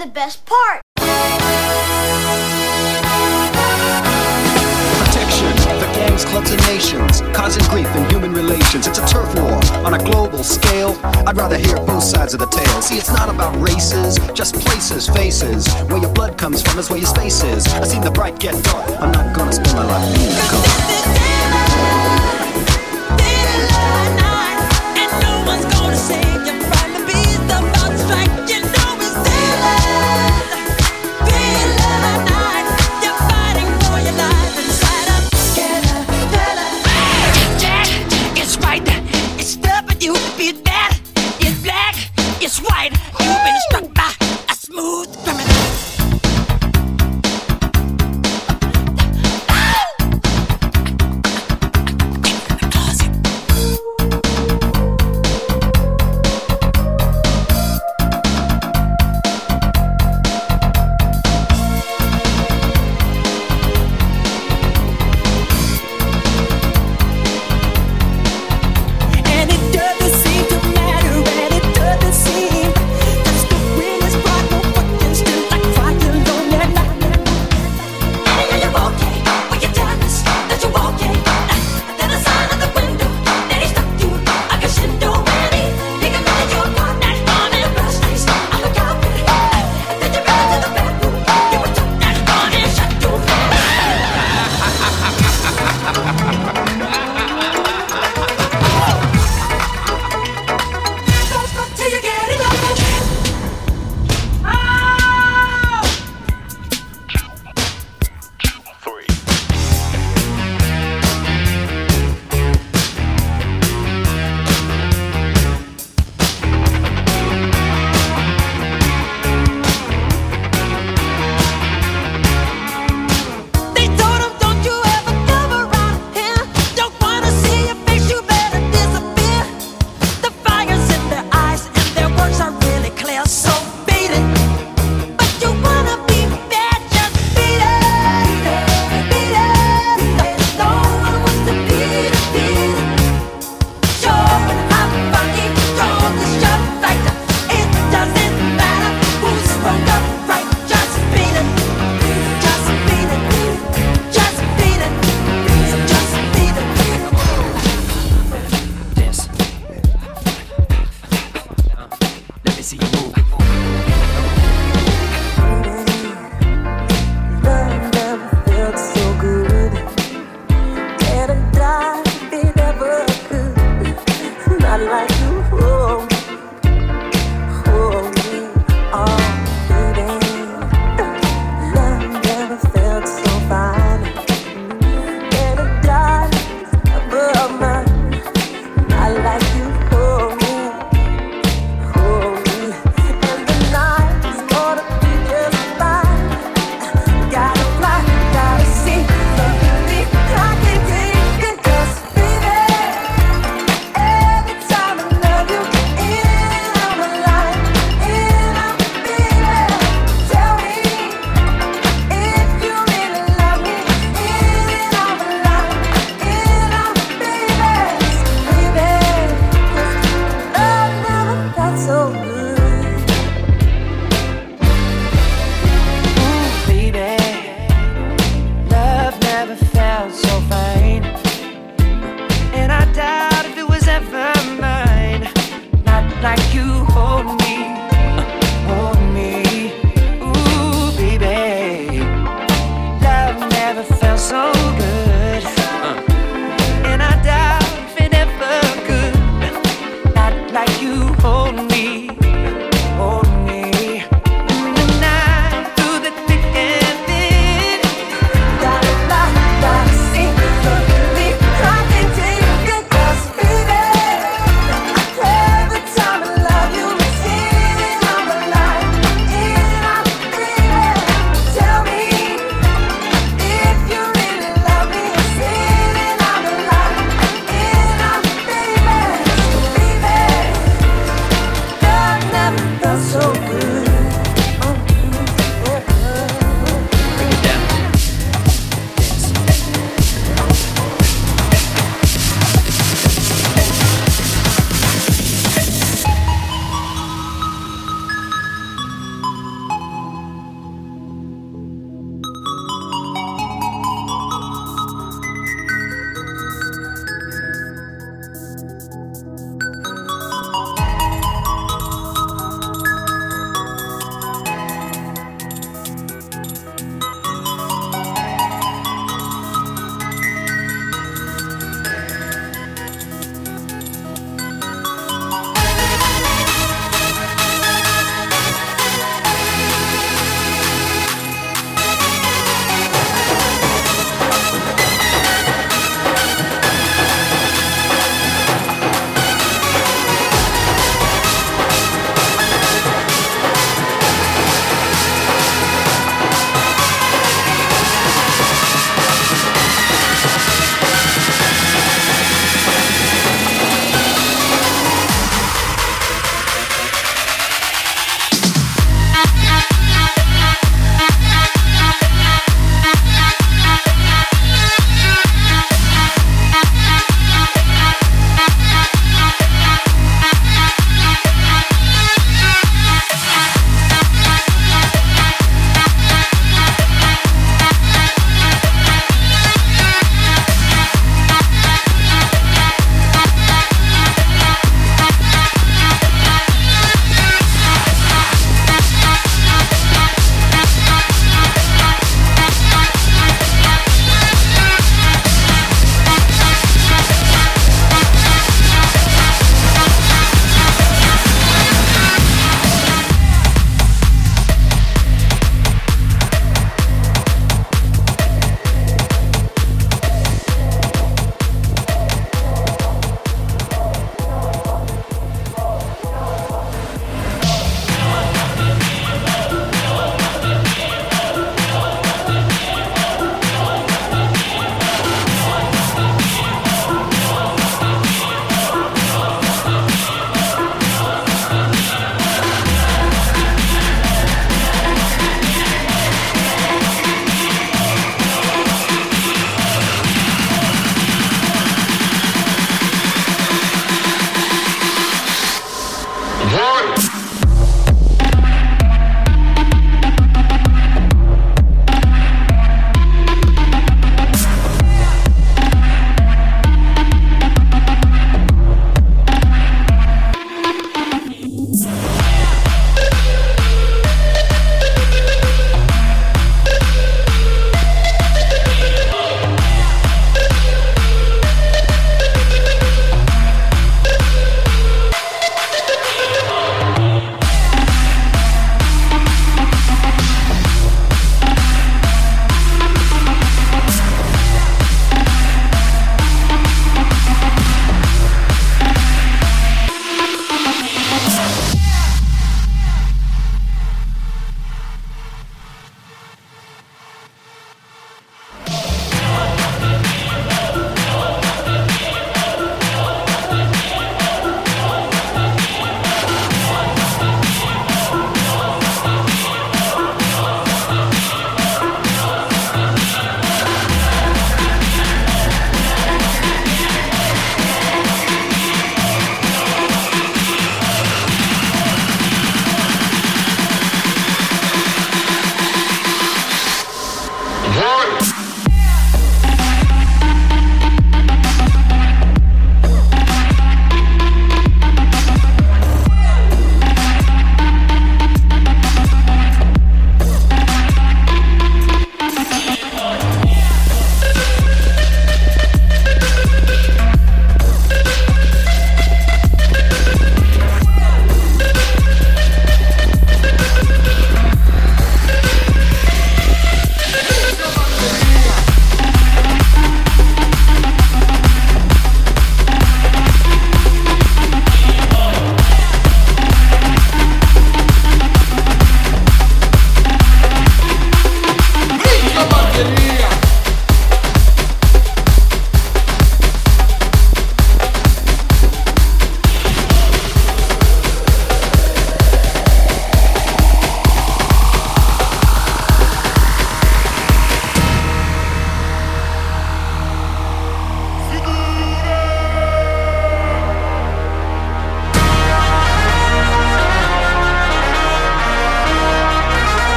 the best part. Protection the gangs, clubs, and nations, causing grief in human relations. It's a turf war on a global scale. I'd rather hear both sides of the tale. See, it's not about races, just places, faces. Where your blood comes from is where your space is. I seen the bright get dark. I'm not gonna spend my life being a.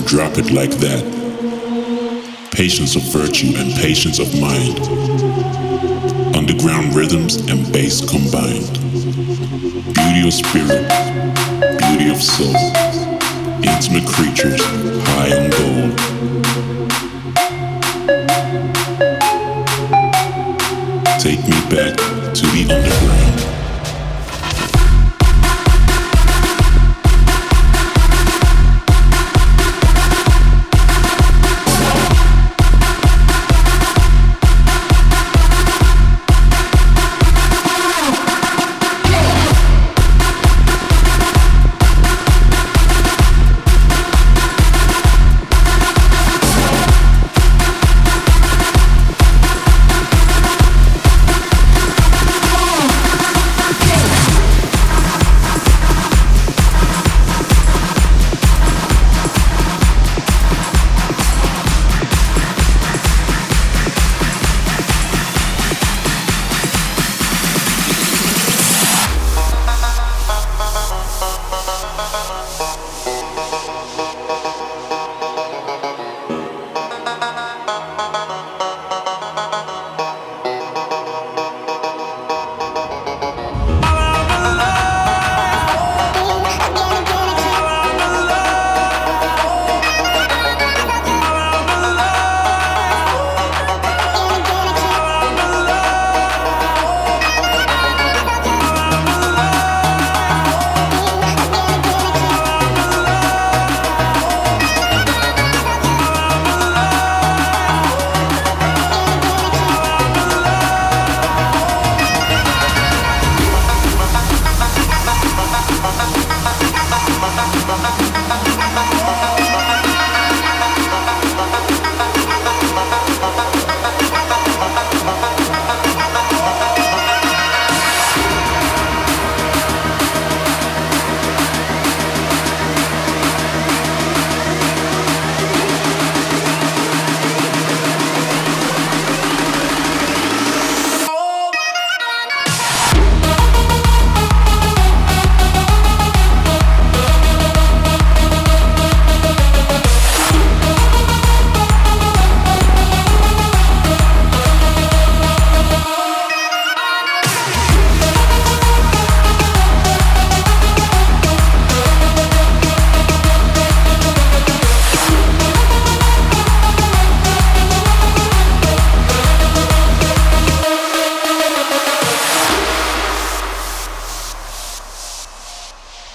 drop it like that. Patience of virtue and patience of mind. Underground rhythms and bass combined. Beauty of spirit, beauty of soul. Intimate creatures, high on gold. Take me back to the underground.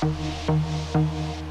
Música